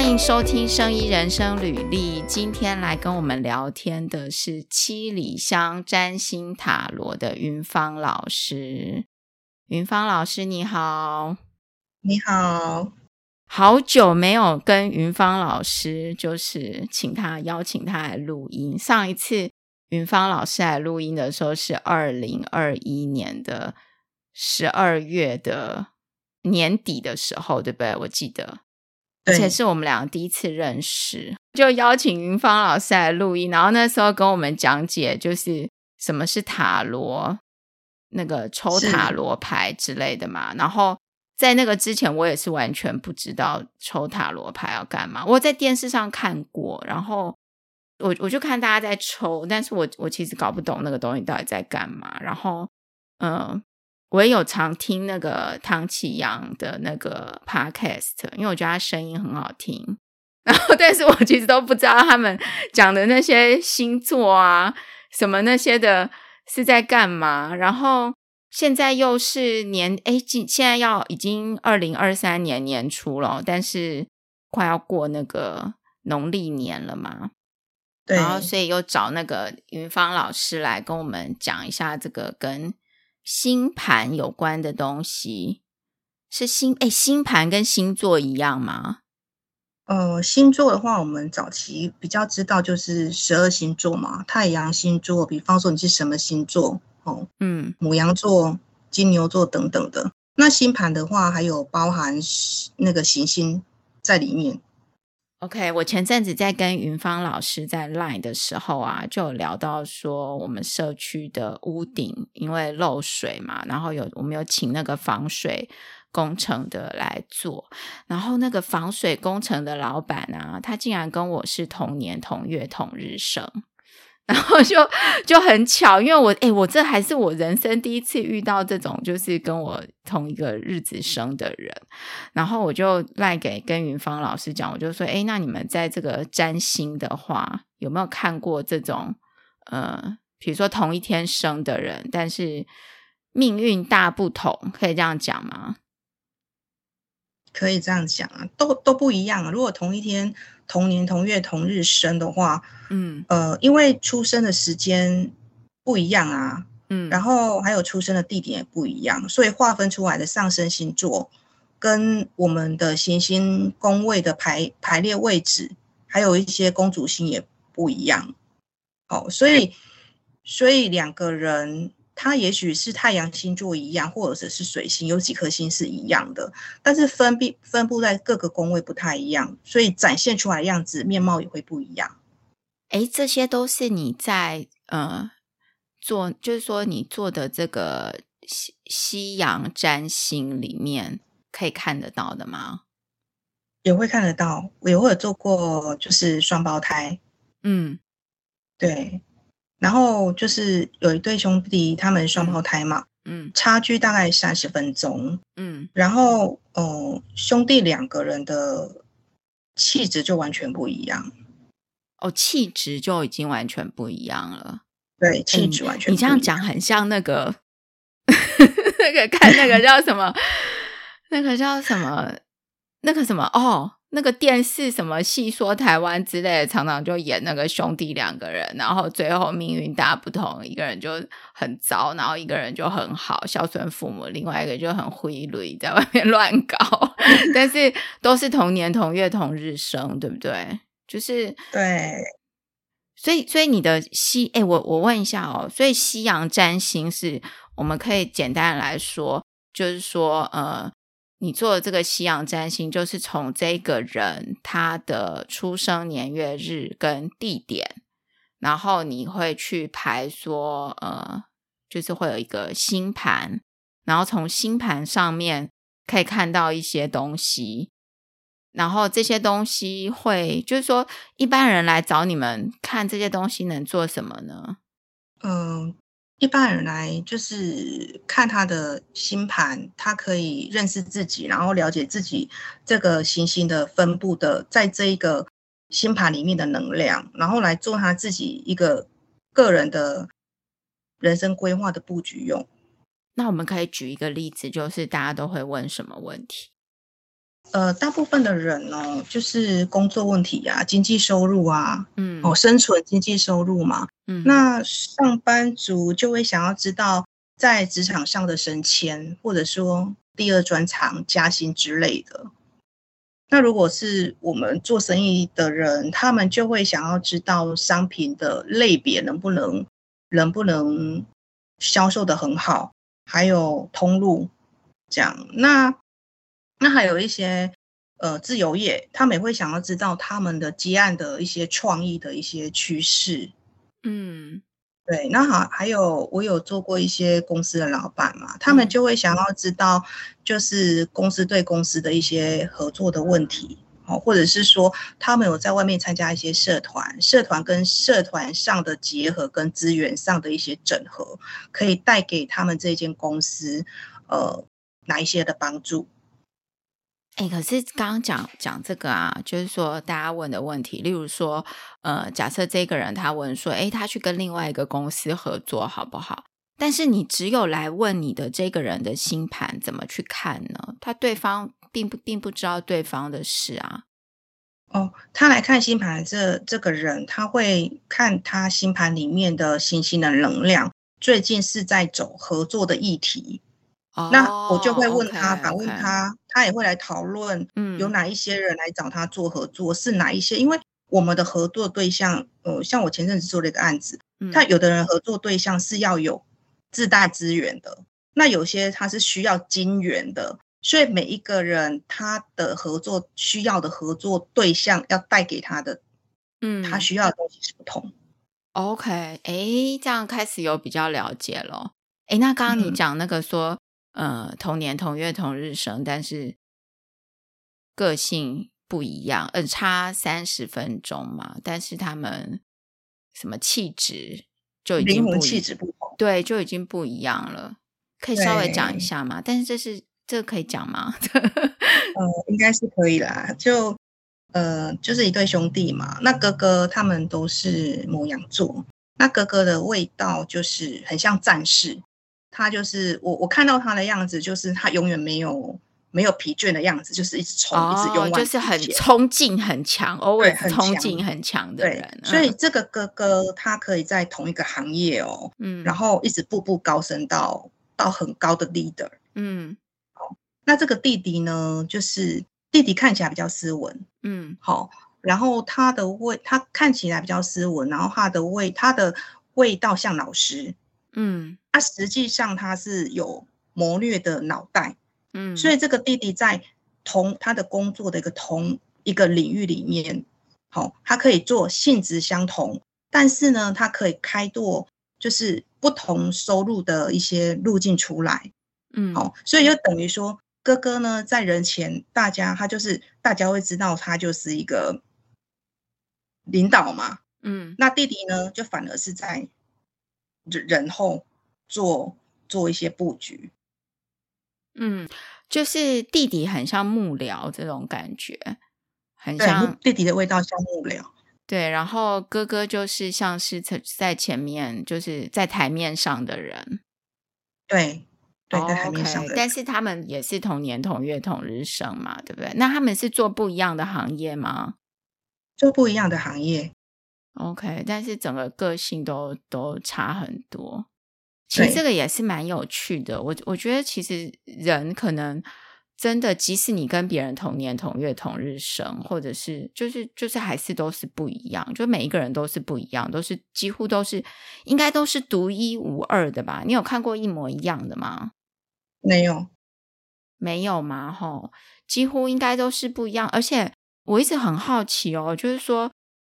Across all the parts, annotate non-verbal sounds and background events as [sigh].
欢迎收听《生医人生履历》。今天来跟我们聊天的是七里香占星塔罗的云芳老师。云芳老师，你好！你好，好久没有跟云芳老师，就是请他邀请他来录音。上一次云芳老师来录音的时候是二零二一年的十二月的年底的时候，对不对？我记得。而且是我们两个第一次认识，就邀请云芳老师来录音，然后那时候跟我们讲解，就是什么是塔罗，那个抽塔罗牌之类的嘛。然后在那个之前，我也是完全不知道抽塔罗牌要干嘛。我在电视上看过，然后我我就看大家在抽，但是我我其实搞不懂那个东西到底在干嘛。然后，嗯、呃。我也有常听那个唐启阳的那个 podcast，因为我觉得他声音很好听。然后，但是我其实都不知道他们讲的那些星座啊，什么那些的是在干嘛。然后现在又是年诶，现现在要已经二零二三年年初了，但是快要过那个农历年了嘛。对。然后，所以又找那个云芳老师来跟我们讲一下这个跟。星盘有关的东西是星诶，星盘跟星座一样吗？呃，星座的话，我们早期比较知道就是十二星座嘛，太阳星座，比方说你是什么星座哦，嗯，母羊座、金牛座等等的。那星盘的话，还有包含那个行星在里面。OK，我前阵子在跟云芳老师在 Line 的时候啊，就有聊到说我们社区的屋顶因为漏水嘛，然后有我们有请那个防水工程的来做，然后那个防水工程的老板啊，他竟然跟我是同年同月同日生。然后就就很巧，因为我诶，我这还是我人生第一次遇到这种，就是跟我同一个日子生的人。然后我就赖给跟云芳老师讲，我就说，诶，那你们在这个占星的话，有没有看过这种，呃，比如说同一天生的人，但是命运大不同，可以这样讲吗？可以这样讲啊，都都不一样啊。如果同一天。同年同月同日生的话，嗯，呃，因为出生的时间不一样啊，嗯，然后还有出生的地点也不一样，所以划分出来的上升星座跟我们的行星宫位的排排列位置，还有一些宫主星也不一样。好，所以所以两个人。它也许是太阳星座一样，或者是水星有几颗星是一样的，但是分布分布在各个宫位不太一样，所以展现出来的样子面貌也会不一样。哎，这些都是你在呃做，就是说你做的这个西西洋占星里面可以看得到的吗？也会看得到，我也会有做过，就是双胞胎。嗯，对。然后就是有一对兄弟，他们双胞胎嘛，嗯，差距大概三十分钟，嗯，然后哦、呃，兄弟两个人的气质就完全不一样，哦，气质就已经完全不一样了，对，气质完全不一样。你，你这样。讲很像那个 [laughs] 那个看那个叫什么，[laughs] 那个叫什么，那个什么？哦。那个电视什么戏说台湾之类的，常常就演那个兄弟两个人，然后最后命运大不同，一个人就很糟，然后一个人就很好，孝顺父母，另外一个就很灰绿，在外面 [laughs] 乱搞，[laughs] 但是都是同年同月同日生，对不对？就是对，所以所以你的西，哎，我我问一下哦，所以西洋占星是我们可以简单来说，就是说呃。你做的这个西洋占星，就是从这个人他的出生年月日跟地点，然后你会去排说，呃，就是会有一个星盘，然后从星盘上面可以看到一些东西，然后这些东西会，就是说一般人来找你们看这些东西能做什么呢？嗯。一般人来就是看他的星盘，他可以认识自己，然后了解自己这个行星的分布的，在这一个星盘里面的能量，然后来做他自己一个个人的人生规划的布局用。那我们可以举一个例子，就是大家都会问什么问题？呃，大部分的人呢，就是工作问题呀、啊，经济收入啊，嗯，哦，生存经济收入嘛，嗯，那上班族就会想要知道在职场上的升迁，或者说第二专长、加薪之类的。那如果是我们做生意的人，他们就会想要知道商品的类别能不能能不能销售的很好，还有通路这样。那那还有一些呃自由业，他们也会想要知道他们的接案的一些创意的一些趋势。嗯，对。那好，还有我有做过一些公司的老板嘛，他们就会想要知道，就是公司对公司的一些合作的问题，哦，或者是说他们有在外面参加一些社团，社团跟社团上的结合跟资源上的一些整合，可以带给他们这间公司呃哪一些的帮助。哎，可是刚刚讲讲这个啊，就是说大家问的问题，例如说，呃，假设这个人他问说，哎，他去跟另外一个公司合作好不好？但是你只有来问你的这个人的星盘怎么去看呢？他对方并不并不知道对方的事啊。哦，他来看星盘这这个人，他会看他星盘里面的星星的能量，最近是在走合作的议题。那我就会问他，反问他，他也会来讨论，嗯，有哪一些人来找他做合作，是哪一些？因为我们的合作对象，呃，像我前阵子做了一个案子，他有的人合作对象是要有自带资源的，那有些他是需要金源的，所以每一个人他的合作需要的合作对象要带给他的，嗯，他需要的东西是不同。OK，哎，这样开始有比较了解了。哎，那刚刚你讲那个说。呃，同年同月同日生，但是个性不一样，呃，差三十分钟嘛。但是他们什么气质就已经不气质不同，对，就已经不一样了。可以稍微讲一下吗？但是这是这个可以讲吗？[laughs] 呃，应该是可以啦。就呃，就是一对兄弟嘛。那哥哥他们都是摩羊座，那哥哥的味道就是很像战士。他就是我，我看到他的样子，就是他永远没有没有疲倦的样子，就是一直冲，哦、一直勇往，就是很冲劲很强，偶尔冲劲很强的人。对，所以这个哥哥他可以在同一个行业哦，嗯，然后一直步步高升到到很高的 leader，嗯，好，那这个弟弟呢，就是弟弟看起来比较斯文，嗯，好，然后他的味，他看起来比较斯文，然后他的味，他的味道像老师。嗯，他实际上他是有谋略的脑袋，嗯，所以这个弟弟在同他的工作的一个同一个领域里面，好，他可以做性质相同，但是呢，他可以开拓就是不同收入的一些路径出来，嗯，好，所以就等于说哥哥呢在人前，大家他就是大家会知道他就是一个领导嘛，嗯，那弟弟呢就反而是在。人后做做一些布局，嗯，就是弟弟很像幕僚这种感觉，很像弟弟的味道像幕僚，对，然后哥哥就是像是在前面，就是在台面上的人，对对，在台面上的人，但是他们也是同年同月同日生嘛，对不对？那他们是做不一样的行业吗？做不一样的行业。OK，但是整个个性都都差很多。其实这个也是蛮有趣的。我我觉得其实人可能真的，即使你跟别人同年同月同日生，或者是就是就是还是都是不一样。就每一个人都是不一样，都是几乎都是应该都是独一无二的吧？你有看过一模一样的吗？没有，没有吗？吼，几乎应该都是不一样。而且我一直很好奇哦，就是说。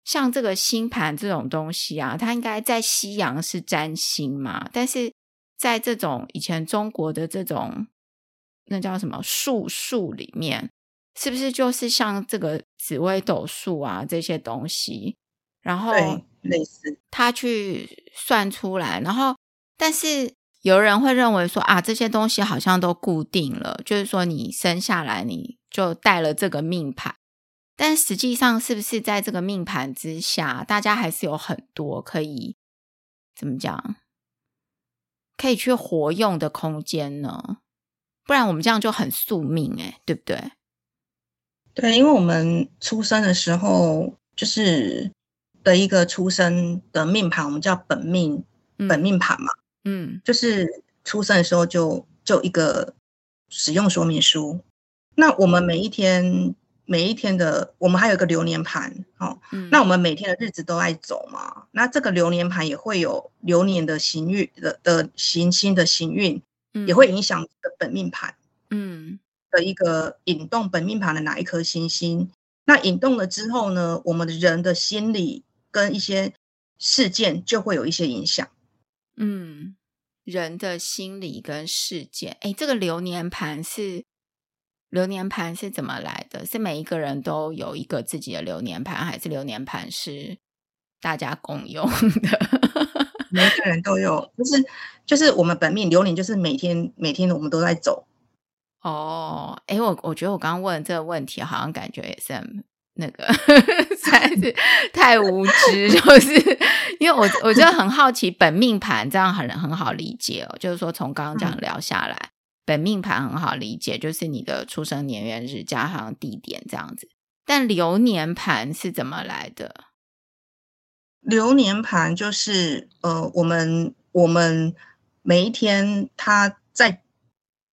像这个星盘这种东西啊，它应该在西洋是占星嘛，但是在这种以前中国的这种那叫什么术数里面，是不是就是像这个紫微斗数啊这些东西，然后类似他去算出来，然后但是有人会认为说啊，这些东西好像都固定了，就是说你生下来你就带了这个命盘。但实际上，是不是在这个命盘之下，大家还是有很多可以怎么讲，可以去活用的空间呢？不然我们这样就很宿命，哎，对不对？对，因为我们出生的时候就是的一个出生的命盘，我们叫本命、嗯、本命盘嘛，嗯，就是出生的时候就就一个使用说明书。那我们每一天每一天的，我们还有一个流年盘，哦，嗯、那我们每天的日子都在走嘛，那这个流年盘也会有流年的行运的的行星的行运，嗯、也会影响的本命盘，嗯。的一个引动本命盘的哪一颗星星，那引动了之后呢，我们的人的心理跟一些事件就会有一些影响。嗯，人的心理跟事件，哎，这个流年盘是流年盘是怎么来的？是每一个人都有一个自己的流年盘，还是流年盘是大家共用的？[laughs] 每个人都有，就是就是我们本命流年，就是每天每天我们都在走。哦，哎，我我觉得我刚刚问这个问题，好像感觉也是那个 [laughs] 实在是太无知，就是因为我我觉得很好奇，本命盘这样很很好理解哦，就是说从刚刚这样聊下来，嗯、本命盘很好理解，就是你的出生年月日加上地点这样子。但流年盘是怎么来的？流年盘就是呃，我们我们每一天它在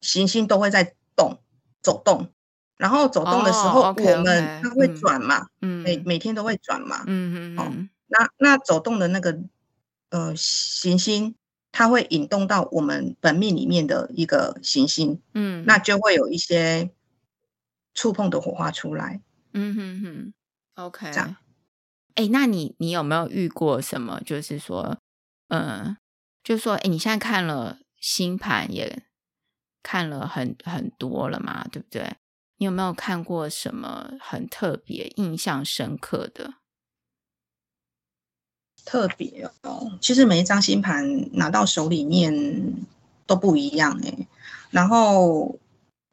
行星都会在。动走动，然后走动的时候，oh, okay, okay. 我们它会转嘛，嗯，每每天都会转嘛，嗯嗯嗯，那那走动的那个呃行星，它会引动到我们本命里面的一个行星，嗯，那就会有一些触碰的火花出来，嗯哼哼，OK，这样，哎，那你你有没有遇过什么？就是说，嗯、呃，就是说，哎，你现在看了星盘也。看了很很多了嘛，对不对？你有没有看过什么很特别、印象深刻的？特别哦，其实每一张星盘拿到手里面都不一样哎。然后，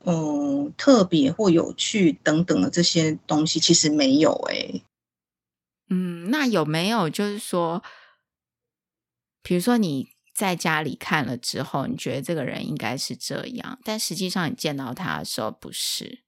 嗯，特别或有趣等等的这些东西，其实没有哎。嗯，那有没有就是说，比如说你。在家里看了之后，你觉得这个人应该是这样，但实际上你见到他的时候不是。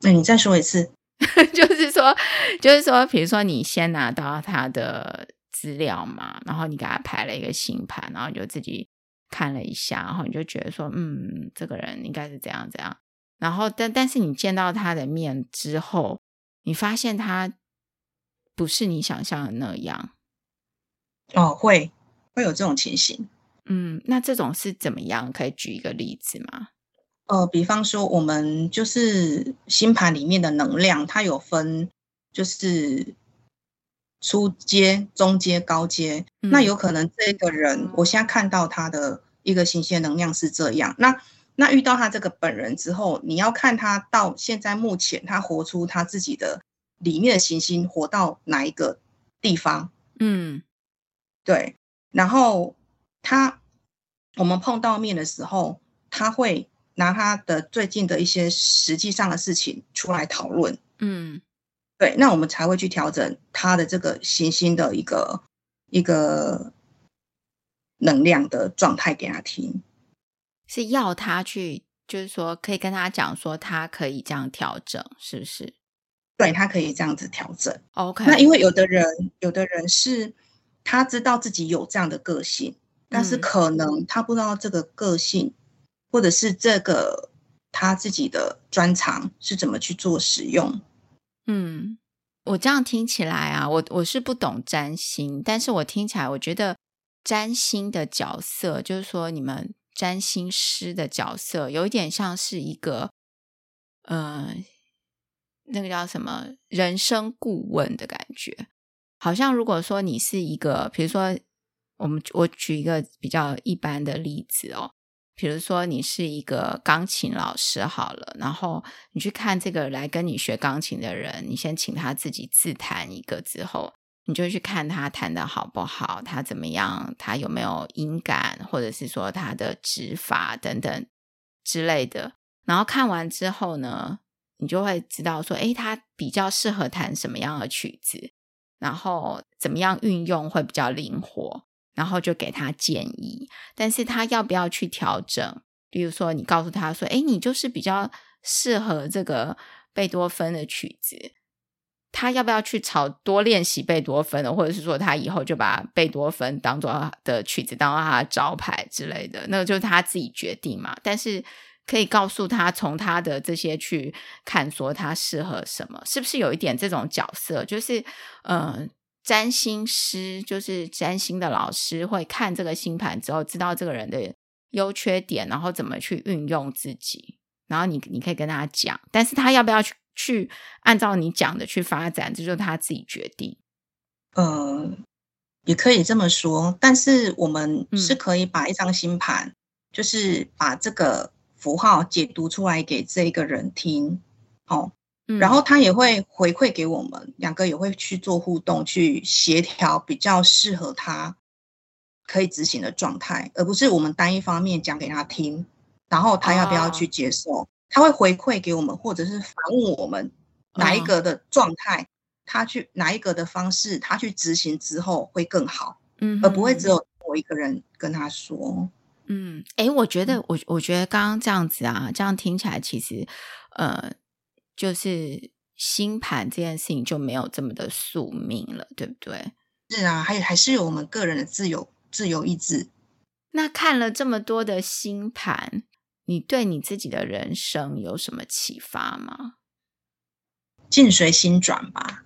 那你再说一次，[laughs] 就是说，就是说，比如说你先拿到他的资料嘛，然后你给他排了一个星盘，然后你就自己看了一下，然后你就觉得说，嗯，这个人应该是怎样怎样。然后，但但是你见到他的面之后，你发现他不是你想象的那样。哦，会。会有这种情形，嗯，那这种是怎么样？可以举一个例子吗？呃，比方说，我们就是星盘里面的能量，它有分，就是初阶、中阶、高阶。嗯、那有可能这个人，我现在看到他的一个行星能量是这样。那那遇到他这个本人之后，你要看他到现在目前，他活出他自己的里面的行星活到哪一个地方？嗯，对。然后他，我们碰到面的时候，他会拿他的最近的一些实际上的事情出来讨论。嗯，对，那我们才会去调整他的这个行星的一个一个能量的状态给他听。是要他去，就是说可以跟他讲说，他可以这样调整，是不是？对，他可以这样子调整。OK，那因为有的人，有的人是。他知道自己有这样的个性，但是可能他不知道这个个性，嗯、或者是这个他自己的专长是怎么去做使用。嗯，我这样听起来啊，我我是不懂占星，但是我听起来，我觉得占星的角色，就是说你们占星师的角色，有一点像是一个，呃，那个叫什么人生顾问的感觉。好像如果说你是一个，比如说我们我举一个比较一般的例子哦，比如说你是一个钢琴老师好了，然后你去看这个来跟你学钢琴的人，你先请他自己自弹一个之后，你就去看他弹的好不好，他怎么样，他有没有音感，或者是说他的指法等等之类的。然后看完之后呢，你就会知道说，诶，他比较适合弹什么样的曲子。然后怎么样运用会比较灵活，然后就给他建议，但是他要不要去调整？比如说，你告诉他说：“哎，你就是比较适合这个贝多芬的曲子，他要不要去朝多练习贝多芬的，或者是说他以后就把贝多芬当做的曲子当做他的招牌之类的，那个就是他自己决定嘛。但是可以告诉他，从他的这些去看，说他适合什么，是不是有一点这种角色？就是呃，占星师，就是占星的老师，会看这个星盘之后，知道这个人的优缺点，然后怎么去运用自己，然后你你可以跟他讲，但是他要不要去？去按照你讲的去发展，这就是他自己决定。呃，也可以这么说，但是我们是可以把一张星盘，嗯、就是把这个符号解读出来给这个人听，哦，嗯、然后他也会回馈给我们，两个也会去做互动，去协调比较适合他可以执行的状态，而不是我们单一方面讲给他听，然后他要不要去接受。哦他会回馈给我们，或者是反问我们哪一个的状态，他去哪一个的方式，他去执行之后会更好，嗯，而不会只有我一个人跟他说，嗯，哎，我觉得我我觉得刚刚这样子啊，这样听起来其实，呃，就是星盘这件事情就没有这么的宿命了，对不对？是啊，还还是有我们个人的自由自由意志。那看了这么多的星盘。你对你自己的人生有什么启发吗？境随心转吧。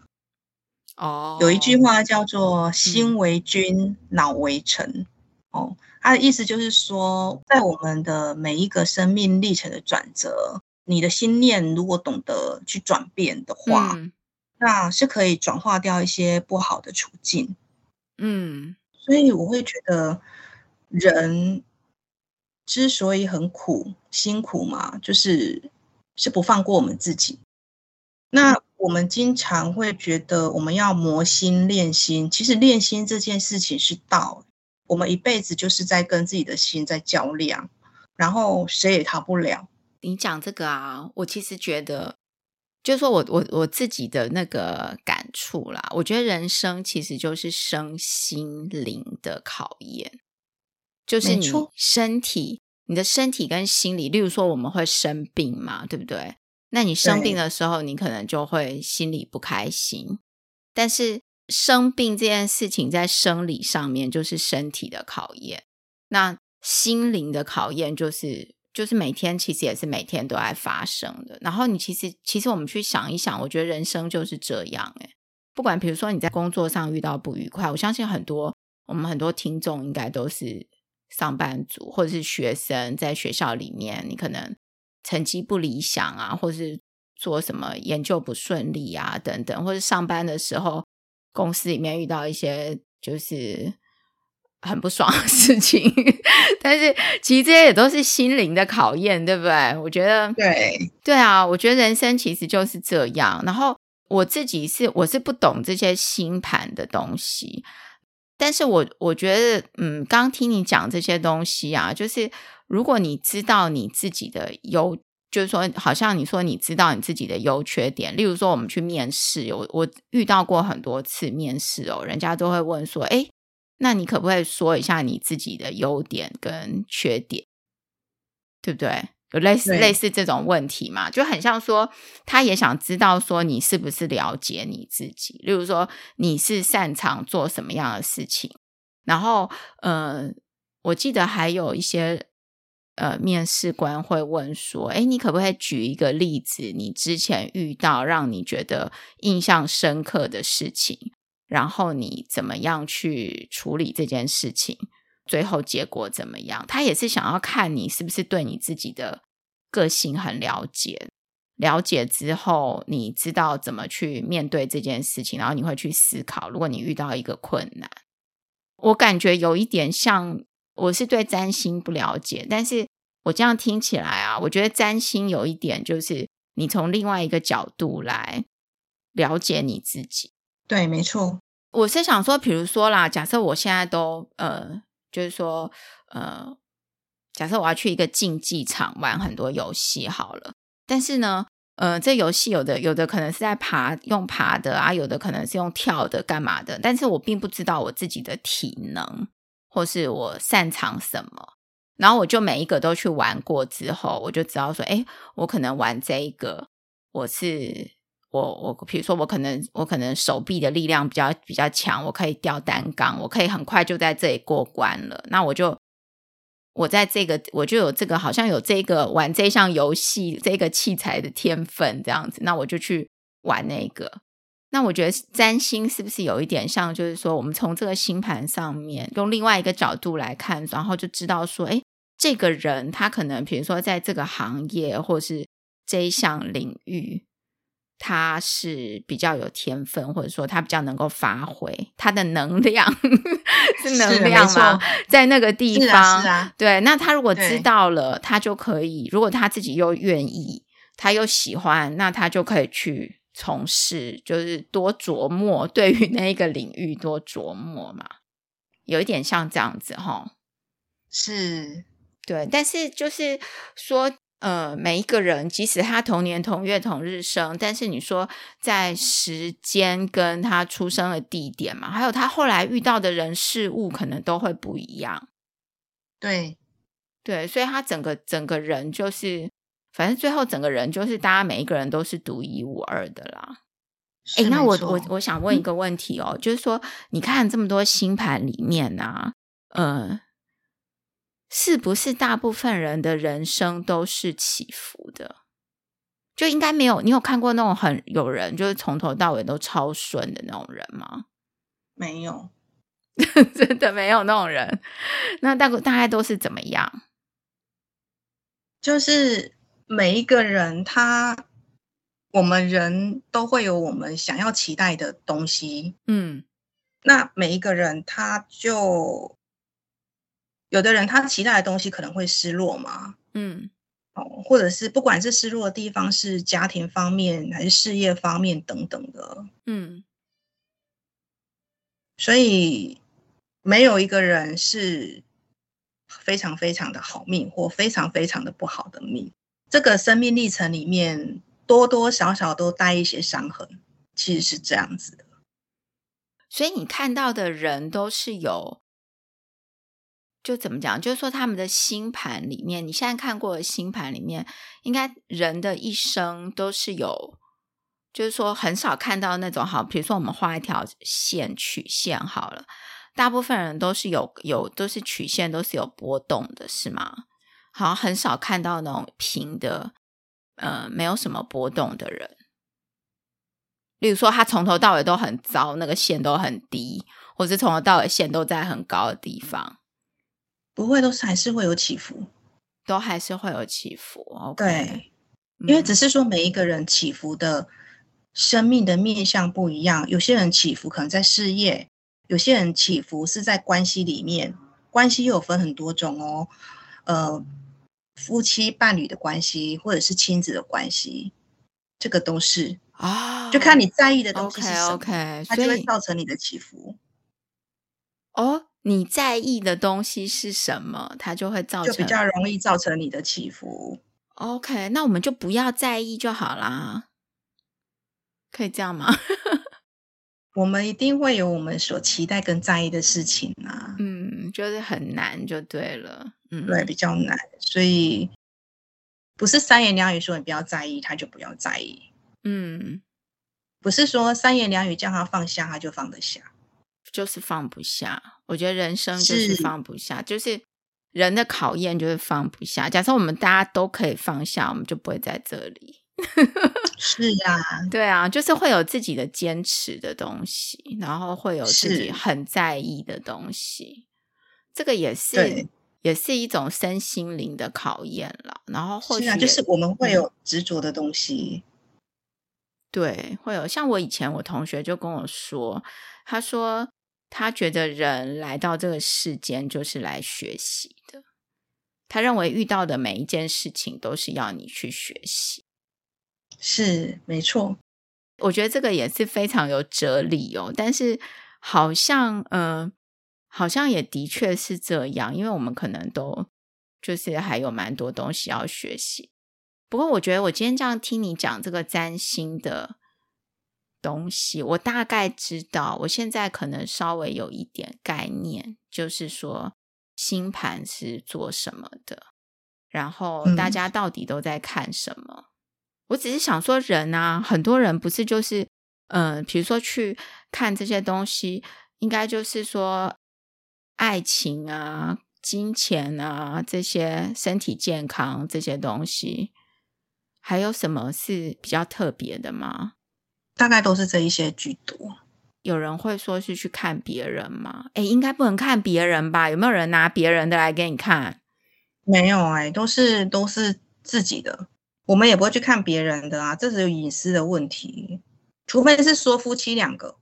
哦，有一句话叫做“心为君，嗯、脑为臣”。哦，他的意思就是说，在我们的每一个生命历程的转折，你的心念如果懂得去转变的话，嗯、那是可以转化掉一些不好的处境。嗯，所以我会觉得人。之所以很苦辛苦嘛，就是是不放过我们自己。那我们经常会觉得我们要磨心练心，其实练心这件事情是道。我们一辈子就是在跟自己的心在较量，然后谁也逃不了。你讲这个啊，我其实觉得，就是说我我我自己的那个感触啦。我觉得人生其实就是身心灵的考验。就是你身体，你的身体跟心理，例如说我们会生病嘛，对不对？那你生病的时候，你可能就会心里不开心。但是生病这件事情在生理上面就是身体的考验，那心灵的考验就是就是每天其实也是每天都在发生的。然后你其实其实我们去想一想，我觉得人生就是这样诶，不管比如说你在工作上遇到不愉快，我相信很多我们很多听众应该都是。上班族或者是学生，在学校里面，你可能成绩不理想啊，或是做什么研究不顺利啊，等等，或者上班的时候，公司里面遇到一些就是很不爽的事情。但是，其实这些也都是心灵的考验，对不对？我觉得，对，对啊，我觉得人生其实就是这样。然后，我自己是我是不懂这些星盘的东西。但是我我觉得，嗯，刚听你讲这些东西啊，就是如果你知道你自己的优，就是说，好像你说你知道你自己的优缺点，例如说我们去面试，我我遇到过很多次面试哦，人家都会问说，诶，那你可不可以说一下你自己的优点跟缺点，对不对？有类似类似这种问题嘛？就很像说，他也想知道说你是不是了解你自己。例如说，你是擅长做什么样的事情？然后，呃，我记得还有一些呃面试官会问说：“哎，你可不可以举一个例子？你之前遇到让你觉得印象深刻的事情，然后你怎么样去处理这件事情？”最后结果怎么样？他也是想要看你是不是对你自己的个性很了解，了解之后你知道怎么去面对这件事情，然后你会去思考。如果你遇到一个困难，我感觉有一点像，我是对占星不了解，但是我这样听起来啊，我觉得占星有一点就是你从另外一个角度来了解你自己。对，没错。我是想说，比如说啦，假设我现在都呃。就是说，呃，假设我要去一个竞技场玩很多游戏好了，但是呢，呃，这游戏有的有的可能是在爬，用爬的啊，有的可能是用跳的，干嘛的？但是我并不知道我自己的体能，或是我擅长什么，然后我就每一个都去玩过之后，我就知道说，哎，我可能玩这一个，我是我我，比如说我可能我可能手臂的力量比较比较强，我可以吊单杠，我可以很快就在这里过关了。那我就我在这个我就有这个好像有这个玩这项游戏这个器材的天分这样子，那我就去玩那个。那我觉得占星是不是有一点像，就是说我们从这个星盘上面用另外一个角度来看，然后就知道说，哎，这个人他可能比如说在这个行业或是这一项领域，他是比较有天分，或者说他比较能够发挥他的能量，是能量吗？在那个地方，啊，啊，对。那他如果知道了，他就可以，如果他自己又愿意，他又喜欢，那他就可以去。从事就是多琢磨，对于那一个领域多琢磨嘛，有一点像这样子哈。是，对，但是就是说，呃，每一个人即使他同年同月同日生，但是你说在时间跟他出生的地点嘛，还有他后来遇到的人事物，可能都会不一样。对，对，所以他整个整个人就是。反正最后整个人就是大家每一个人都是独一无二的啦。哎，那我我我想问一个问题哦，嗯、就是说你看这么多星盘里面啊，呃，是不是大部分人的人生都是起伏的？就应该没有？你有看过那种很有人就是从头到尾都超顺的那种人吗？没有，[laughs] 真的没有那种人。那大概大概都是怎么样？就是。每一个人他，他我们人都会有我们想要期待的东西，嗯，那每一个人他就有的人他期待的东西可能会失落嘛，嗯，哦，或者是不管是失落的地方是家庭方面还是事业方面等等的，嗯，所以没有一个人是非常非常的好命或非常非常的不好的命。这个生命历程里面，多多少少都带一些伤痕，其实是这样子的。所以你看到的人都是有，就怎么讲？就是说他们的星盘里面，你现在看过的星盘里面，应该人的一生都是有，就是说很少看到那种好，比如说我们画一条线曲线好了，大部分人都是有有都是曲线都是有波动的，是吗？好很少看到那种平的，呃，没有什么波动的人。例如说，他从头到尾都很糟，那个线都很低，或是从头到尾线都在很高的地方，不会，都是还是会有起伏，都还是会有起伏。Okay? 对，因为只是说每一个人起伏的生命的面向不一样，有些人起伏可能在事业，有些人起伏是在关系里面，关系又有分很多种哦，呃。夫妻伴侣的关系，或者是亲子的关系，这个都是啊，就看你在意的东西是什么它就会造成你的起伏。哦，你在意的东西是什么，它就会造成，就比较容易造成你的起伏。OK，那我们就不要在意就好啦，可以这样吗？[laughs] 我们一定会有我们所期待跟在意的事情啊，嗯，就是很难就对了，嗯，对，比较难，所以不是三言两语说你不要在意，他就不要在意，嗯，不是说三言两语叫他放下，他就放得下，就是放不下。我觉得人生就是放不下，是就是人的考验就是放不下。假设我们大家都可以放下，我们就不会在这里。[laughs] 是呀、啊，对啊，就是会有自己的坚持的东西，然后会有自己很在意的东西，这个也是也是一种身心灵的考验了。然后或许、啊、就是我们会有执着的东西，对，会有。像我以前我同学就跟我说，他说他觉得人来到这个世间就是来学习的，他认为遇到的每一件事情都是要你去学习。是没错，我觉得这个也是非常有哲理哦。但是好像，嗯、呃，好像也的确是这样，因为我们可能都就是还有蛮多东西要学习。不过，我觉得我今天这样听你讲这个占星的东西，我大概知道，我现在可能稍微有一点概念，就是说星盘是做什么的，然后大家到底都在看什么。我只是想说，人啊，很多人不是就是，嗯、呃，比如说去看这些东西，应该就是说，爱情啊、金钱啊这些，身体健康这些东西，还有什么是比较特别的吗？大概都是这一些居多。有人会说是去看别人吗？哎，应该不能看别人吧？有没有人拿别人的来给你看？没有哎，都是都是自己的。我们也不会去看别人的啊，这是有隐私的问题。除非是说夫妻两个，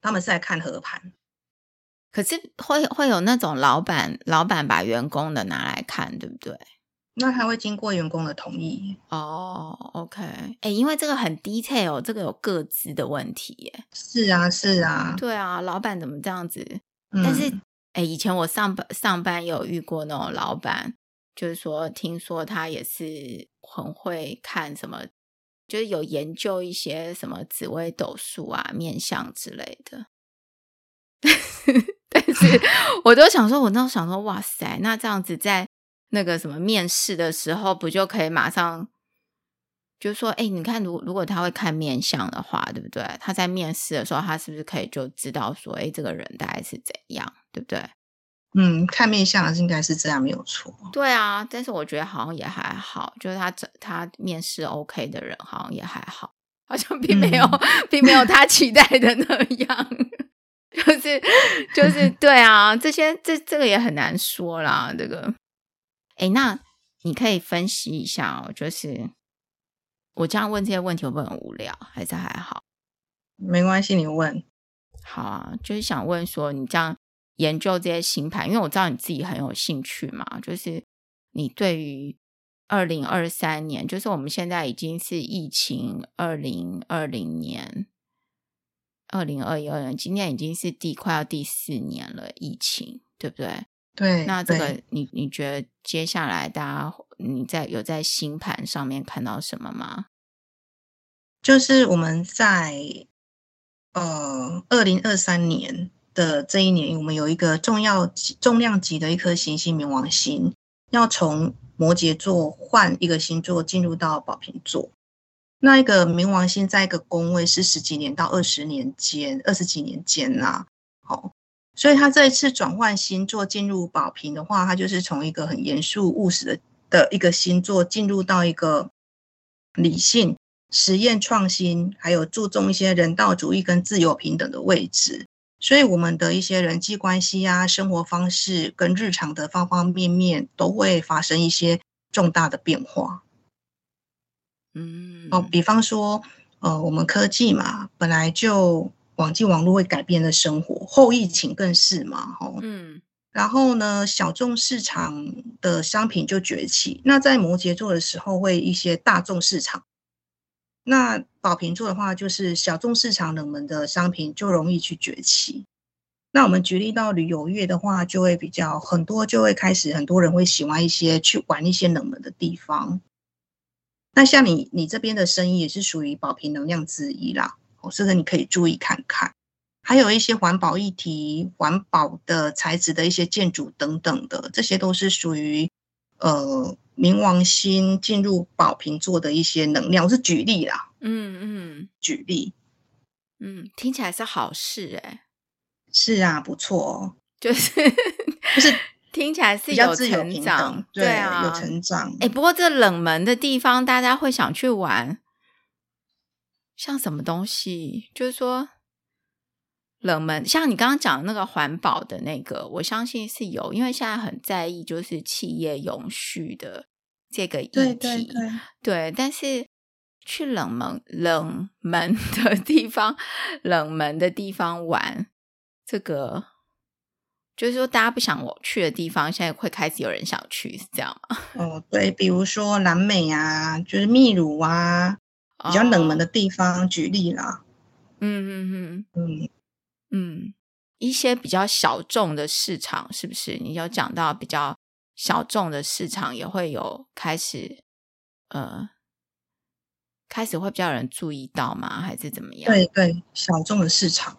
他们是来看合盘。可是会会有那种老板，老板把员工的拿来看，对不对？那他会经过员工的同意哦。OK，哎，因为这个很 detail，这个有各自的问题耶。是啊，是啊。对啊，老板怎么这样子？嗯、但是，哎，以前我上班上班有遇过那种老板，就是说，听说他也是。很会看什么，就是有研究一些什么紫微斗数啊、面相之类的。[laughs] 但是，[laughs] 我都想说，我那时候想说，哇塞，那这样子在那个什么面试的时候，不就可以马上就说，哎，你看，如如果他会看面相的话，对不对？他在面试的时候，他是不是可以就知道说，哎，这个人大概是怎样，对不对？嗯，看面相应该是这样，没有错。对啊，但是我觉得好像也还好，就是他他面试 OK 的人好像也还好，好像并没有、嗯、[laughs] 并没有他期待的那样，[laughs] 就是就是 [laughs] 对啊，这些这这个也很难说啦。这个，哎，那你可以分析一下哦，就是我这样问这些问题会不会很无聊，还是还好？没关系，你问。好啊，就是想问说你这样。研究这些星盘，因为我知道你自己很有兴趣嘛。就是你对于二零二三年，就是我们现在已经是疫情二零二零年、二零二一二年，今年已经是第快要第四年了，疫情对不对？对。那这个你你觉得接下来大家你在有在星盘上面看到什么吗？就是我们在呃二零二三年。的这一年，我们有一个重要重量级的一颗行星冥王星，要从摩羯座换一个星座进入到宝瓶座。那一个冥王星在一个宫位是十几年到二十年间，二十几年间呐、啊。好，所以他这一次转换星座进入宝瓶的话，他就是从一个很严肃务实的的一个星座进入到一个理性、实验、创新，还有注重一些人道主义跟自由平等的位置。所以，我们的一些人际关系啊、生活方式跟日常的方方面面都会发生一些重大的变化。嗯，哦，比方说，呃，我们科技嘛，本来就网际网络会改变的生活，后疫情更是嘛，哦，嗯。然后呢，小众市场的商品就崛起。那在摩羯座的时候，会一些大众市场。那宝瓶座的话，就是小众市场冷门的商品就容易去崛起。那我们举例到旅游业的话，就会比较很多，就会开始很多人会喜欢一些去玩一些冷门的地方。那像你你这边的生意也是属于宝瓶能量之一啦，哦，这个你可以注意看看。还有一些环保议题、环保的材质的一些建筑等等的，这些都是属于呃。冥王星进入宝瓶座的一些能量，我是举例啦，嗯嗯，举例，嗯，听起来是好事哎、欸，是啊，不错，就是就是听起来是有成长，对啊，有成长。哎、欸，不过这冷门的地方，大家会想去玩，像什么东西？就是说。冷门，像你刚刚讲的那个环保的那个，我相信是有，因为现在很在意就是企业永续的这个议题。对对对，对，但是去冷门冷门的地方，冷门的地方玩，这个就是说大家不想我去的地方，现在会开始有人想去，是这样吗？哦，对，比如说南美啊，就是秘鲁啊，比较冷门的地方，哦、举例啦。嗯嗯嗯嗯。嗯，一些比较小众的市场，是不是？你有讲到比较小众的市场，也会有开始，呃，开始会比较有人注意到吗？还是怎么样？对对，小众的市场。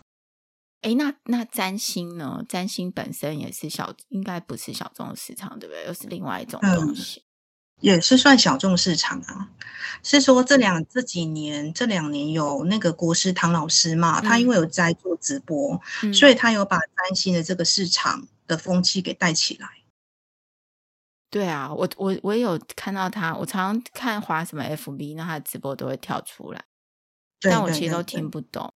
诶，那那占星呢？占星本身也是小，应该不是小众的市场，对不对？又是另外一种东西。也是算小众市场啊。是说这两这几年这两年有那个国师唐老师嘛，嗯、他因为有在做直播，嗯、所以他有把占星的这个市场的风气给带起来。对啊，我我我也有看到他，我常常看华什么 FB，那他的直播都会跳出来，对对对对，但我其实都听不懂。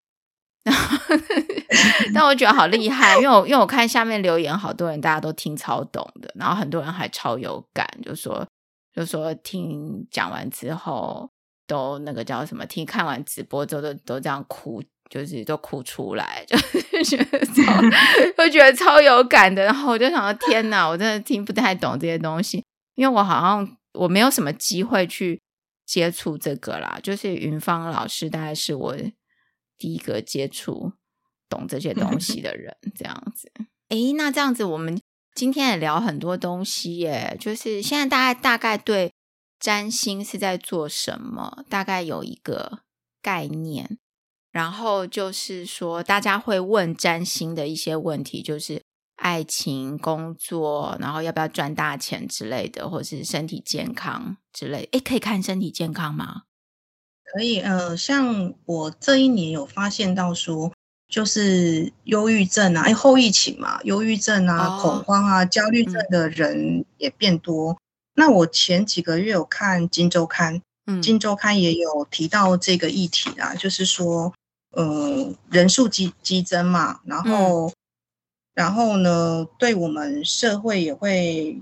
[laughs] 但我觉得好厉害，因为我因为我看下面留言，好多人大家都听超懂的，然后很多人还超有感，就说。就说听讲完之后，都那个叫什么？听看完直播之后都都这样哭，就是都哭出来，[laughs] 就是觉得超，[laughs] 会觉得超有感的。然后我就想说，天哪，我真的听不太懂这些东西，因为我好像我没有什么机会去接触这个啦。就是云芳老师，大概是我第一个接触懂这些东西 [laughs] 的人，这样子。诶，那这样子我们。今天也聊很多东西耶，就是现在大概大概对占星是在做什么，大概有一个概念。然后就是说，大家会问占星的一些问题，就是爱情、工作，然后要不要赚大钱之类的，或是身体健康之类的。诶，可以看身体健康吗？可以，呃，像我这一年有发现到说。就是忧郁症啊，哎，后疫情嘛，忧郁症啊，恐慌啊，焦虑症的人也变多。嗯、那我前几个月有看《金周刊》，嗯，《金周刊》也有提到这个议题啊，就是说，呃，人数激激增嘛，然后，嗯、然后呢，对我们社会也会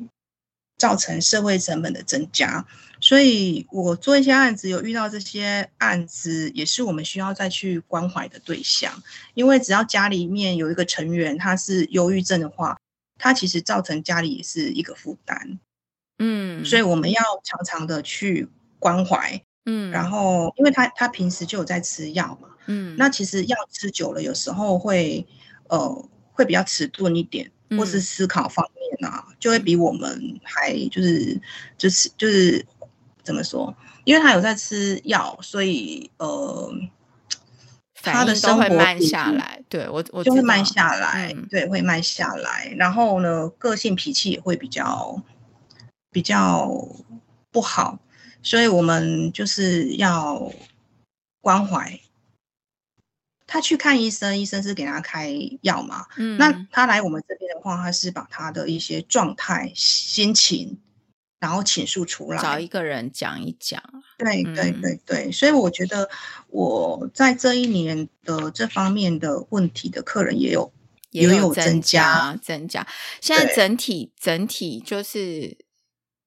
造成社会成本的增加。所以我做一些案子，有遇到这些案子，也是我们需要再去关怀的对象。因为只要家里面有一个成员他是忧郁症的话，他其实造成家里也是一个负担。嗯，所以我们要常常的去关怀。嗯，然后因为他他平时就有在吃药嘛。嗯，那其实药吃久了，有时候会呃会比较迟钝一点，或是思考方面啊，就会比我们还就是就是就是。怎么说？因为他有在吃药，所以呃，他的生活会慢下来。对我，我就会慢下来。嗯、对，会慢下来。然后呢，个性脾气也会比较比较不好，所以我们就是要关怀他去看医生，医生是给他开药嘛。嗯，那他来我们这边的话，他是把他的一些状态、心情。然后倾诉出来，找一个人讲一讲。对对对对，嗯、所以我觉得我在这一年的这方面的问题的客人也有也有增加增加。现在整体整体就是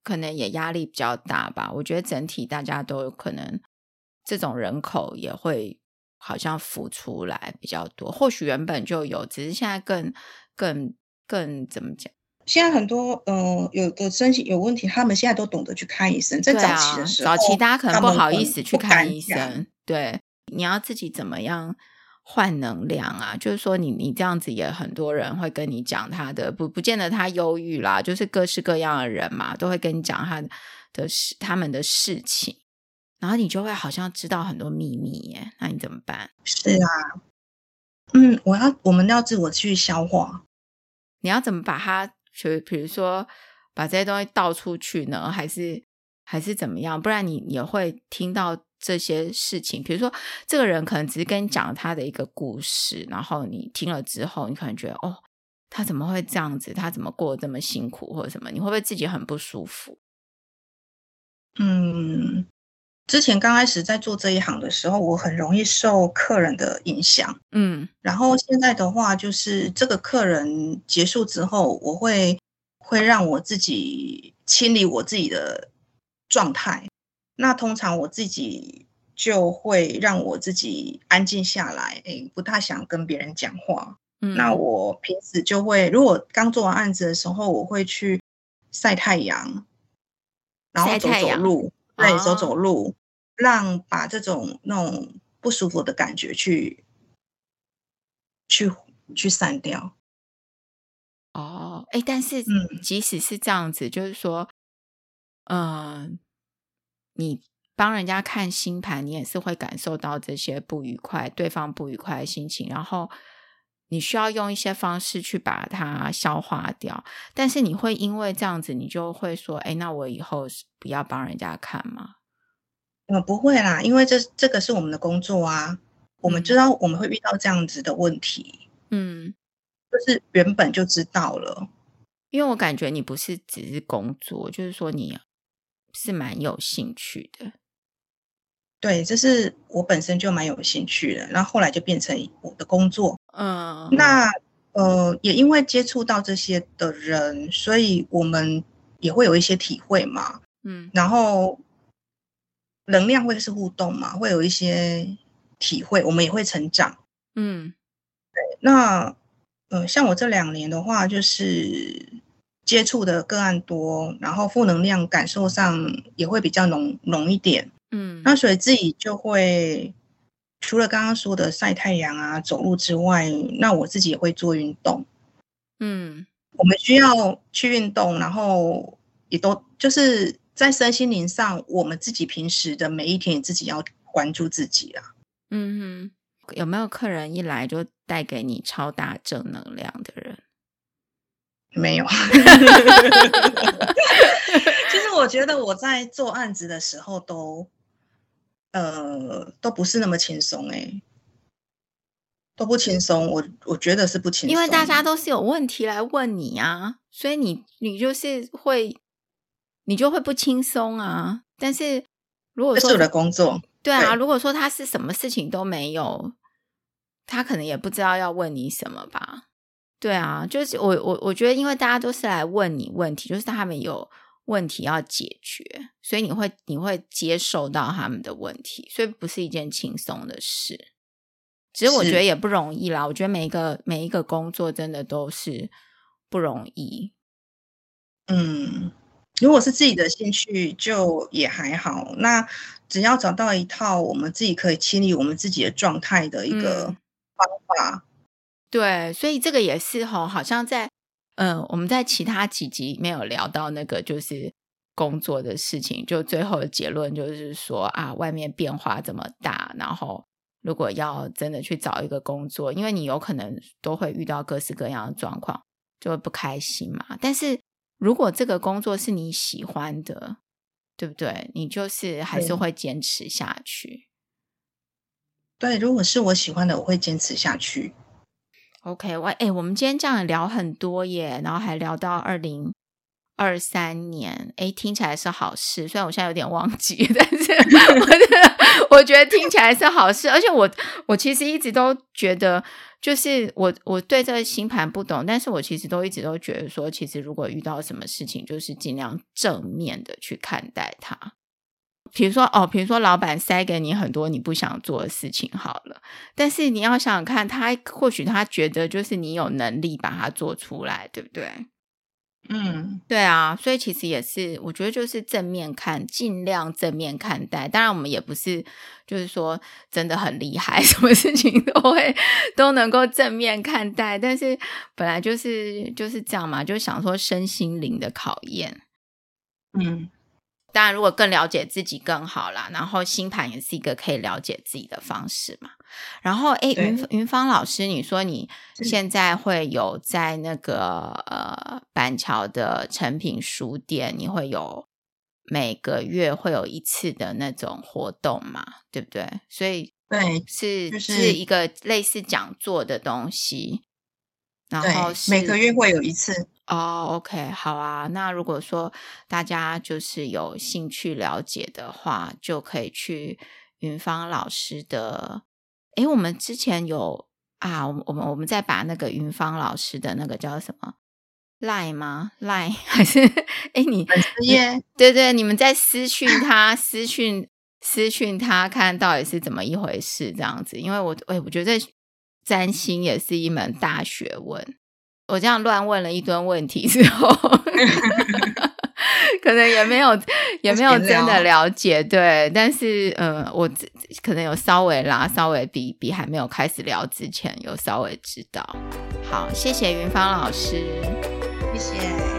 可能也压力比较大吧。我觉得整体大家都有可能这种人口也会好像浮出来比较多。或许原本就有，只是现在更更更怎么讲？现在很多嗯、呃，有的身体有问题，他们现在都懂得去看医生。在早期的时候，早期大家可能不好意思去看医生。对，你要自己怎么样换能量啊？就是说你，你你这样子也很多人会跟你讲他的，不不见得他忧郁啦，就是各式各样的人嘛，都会跟你讲他的事，他们的事情，然后你就会好像知道很多秘密耶。那你怎么办？是啊，嗯，我要我们要自我去消化。你要怎么把它？就比如说，把这些东西倒出去呢，还是还是怎么样？不然你也会听到这些事情。比如说，这个人可能只是跟你讲他的一个故事，然后你听了之后，你可能觉得哦，他怎么会这样子？他怎么过得这么辛苦，或者什么？你会不会自己很不舒服？嗯。之前刚开始在做这一行的时候，我很容易受客人的影响，嗯，然后现在的话，就是这个客人结束之后，我会会让我自己清理我自己的状态，那通常我自己就会让我自己安静下来，诶，不太想跟别人讲话，嗯，那我平时就会，如果刚做完案子的时候，我会去晒太阳，然后走走路。对，走走路，哦、让把这种那种不舒服的感觉去去去散掉。哦，哎，但是，嗯，即使是这样子，嗯、就是说，嗯、呃，你帮人家看星盘，你也是会感受到这些不愉快，对方不愉快的心情。然后，你需要用一些方式去把它消化掉。但是你会因为这样子，你就会说：“哎，那我以后不要帮人家看吗？”嗯，不会啦，因为这这个是我们的工作啊，我们知道我们会遇到这样子的问题，嗯，就是原本就知道了。因为我感觉你不是只是工作，就是说你是蛮有兴趣的。对，这是我本身就蛮有兴趣的，然后后来就变成我的工作。嗯，那呃，也因为接触到这些的人，所以我们也会有一些体会嘛。嗯，然后能量会是互动嘛，会有一些体会，我们也会成长。嗯，对。那呃，像我这两年的话，就是接触的个案多，然后负能量感受上也会比较浓浓一点。嗯，那所以自己就会除了刚刚说的晒太阳啊、走路之外，那我自己也会做运动。嗯，我们需要去运动，然后也都就是在身心灵上，我们自己平时的每一天，自己要关注自己啊。嗯哼，有没有客人一来就带给你超大正能量的人？[laughs] 没有。[laughs] 其实我觉得我在做案子的时候都。呃，都不是那么轻松哎，都不轻松。我我觉得是不轻松，因为大家都是有问题来问你啊，所以你你就是会，你就会不轻松啊。但是如果说这是我的工作，对啊，对如果说他是什么事情都没有，他可能也不知道要问你什么吧。对啊，就是我我我觉得，因为大家都是来问你问题，就是他们有。问题要解决，所以你会你会接受到他们的问题，所以不是一件轻松的事。其实我觉得也不容易啦。我觉得每一个每一个工作真的都是不容易。嗯，如果是自己的兴趣，就也还好。那只要找到一套我们自己可以清理我们自己的状态的一个方法。嗯，对，所以这个也是吼，好像在。嗯，我们在其他几集没有聊到那个，就是工作的事情。就最后的结论就是说啊，外面变化这么大，然后如果要真的去找一个工作，因为你有可能都会遇到各式各样的状况，就会不开心嘛。但是如果这个工作是你喜欢的，对不对？你就是还是会坚持下去。对，如果是我喜欢的，我会坚持下去。OK，我哎，我们今天这样聊很多耶，然后还聊到二零二三年，哎，听起来是好事。虽然我现在有点忘记，[laughs] 但是我觉得我觉得听起来是好事。而且我我其实一直都觉得，就是我我对这个星盘不懂，但是我其实都一直都觉得说，其实如果遇到什么事情，就是尽量正面的去看待它。比如说哦，比如说老板塞给你很多你不想做的事情，好了，但是你要想想看，他或许他觉得就是你有能力把它做出来，对不对？嗯，对啊，所以其实也是，我觉得就是正面看，尽量正面看待。当然，我们也不是就是说真的很厉害，[laughs] 什么事情都会都能够正面看待，但是本来就是就是这样嘛，就想说身心灵的考验，嗯。当然，如果更了解自己更好啦。然后星盘也是一个可以了解自己的方式嘛。然后，哎，云云芳老师，你说你现在会有在那个呃板桥的诚品书店，你会有每个月会有一次的那种活动嘛？对不对？所以对，是、就是、是一个类似讲座的东西。然后是每个月会有一次。哦，OK，好啊。那如果说大家就是有兴趣了解的话，就可以去云芳老师的。诶，我们之前有啊，我们我们我们再把那个云芳老师的那个叫什么 Line 吗？Line [laughs] 还是诶你粉丝页？对对，你们在私讯他，私讯私讯他，看到底是怎么一回事这样子。因为我诶我觉得占星也是一门大学问。我这样乱问了一堆问题之后，[laughs] 可能也没有也没有真的了解，对。但是，嗯、呃，我可能有稍微啦，稍微比比还没有开始聊之前有稍微知道。好，谢谢云芳老师，谢谢。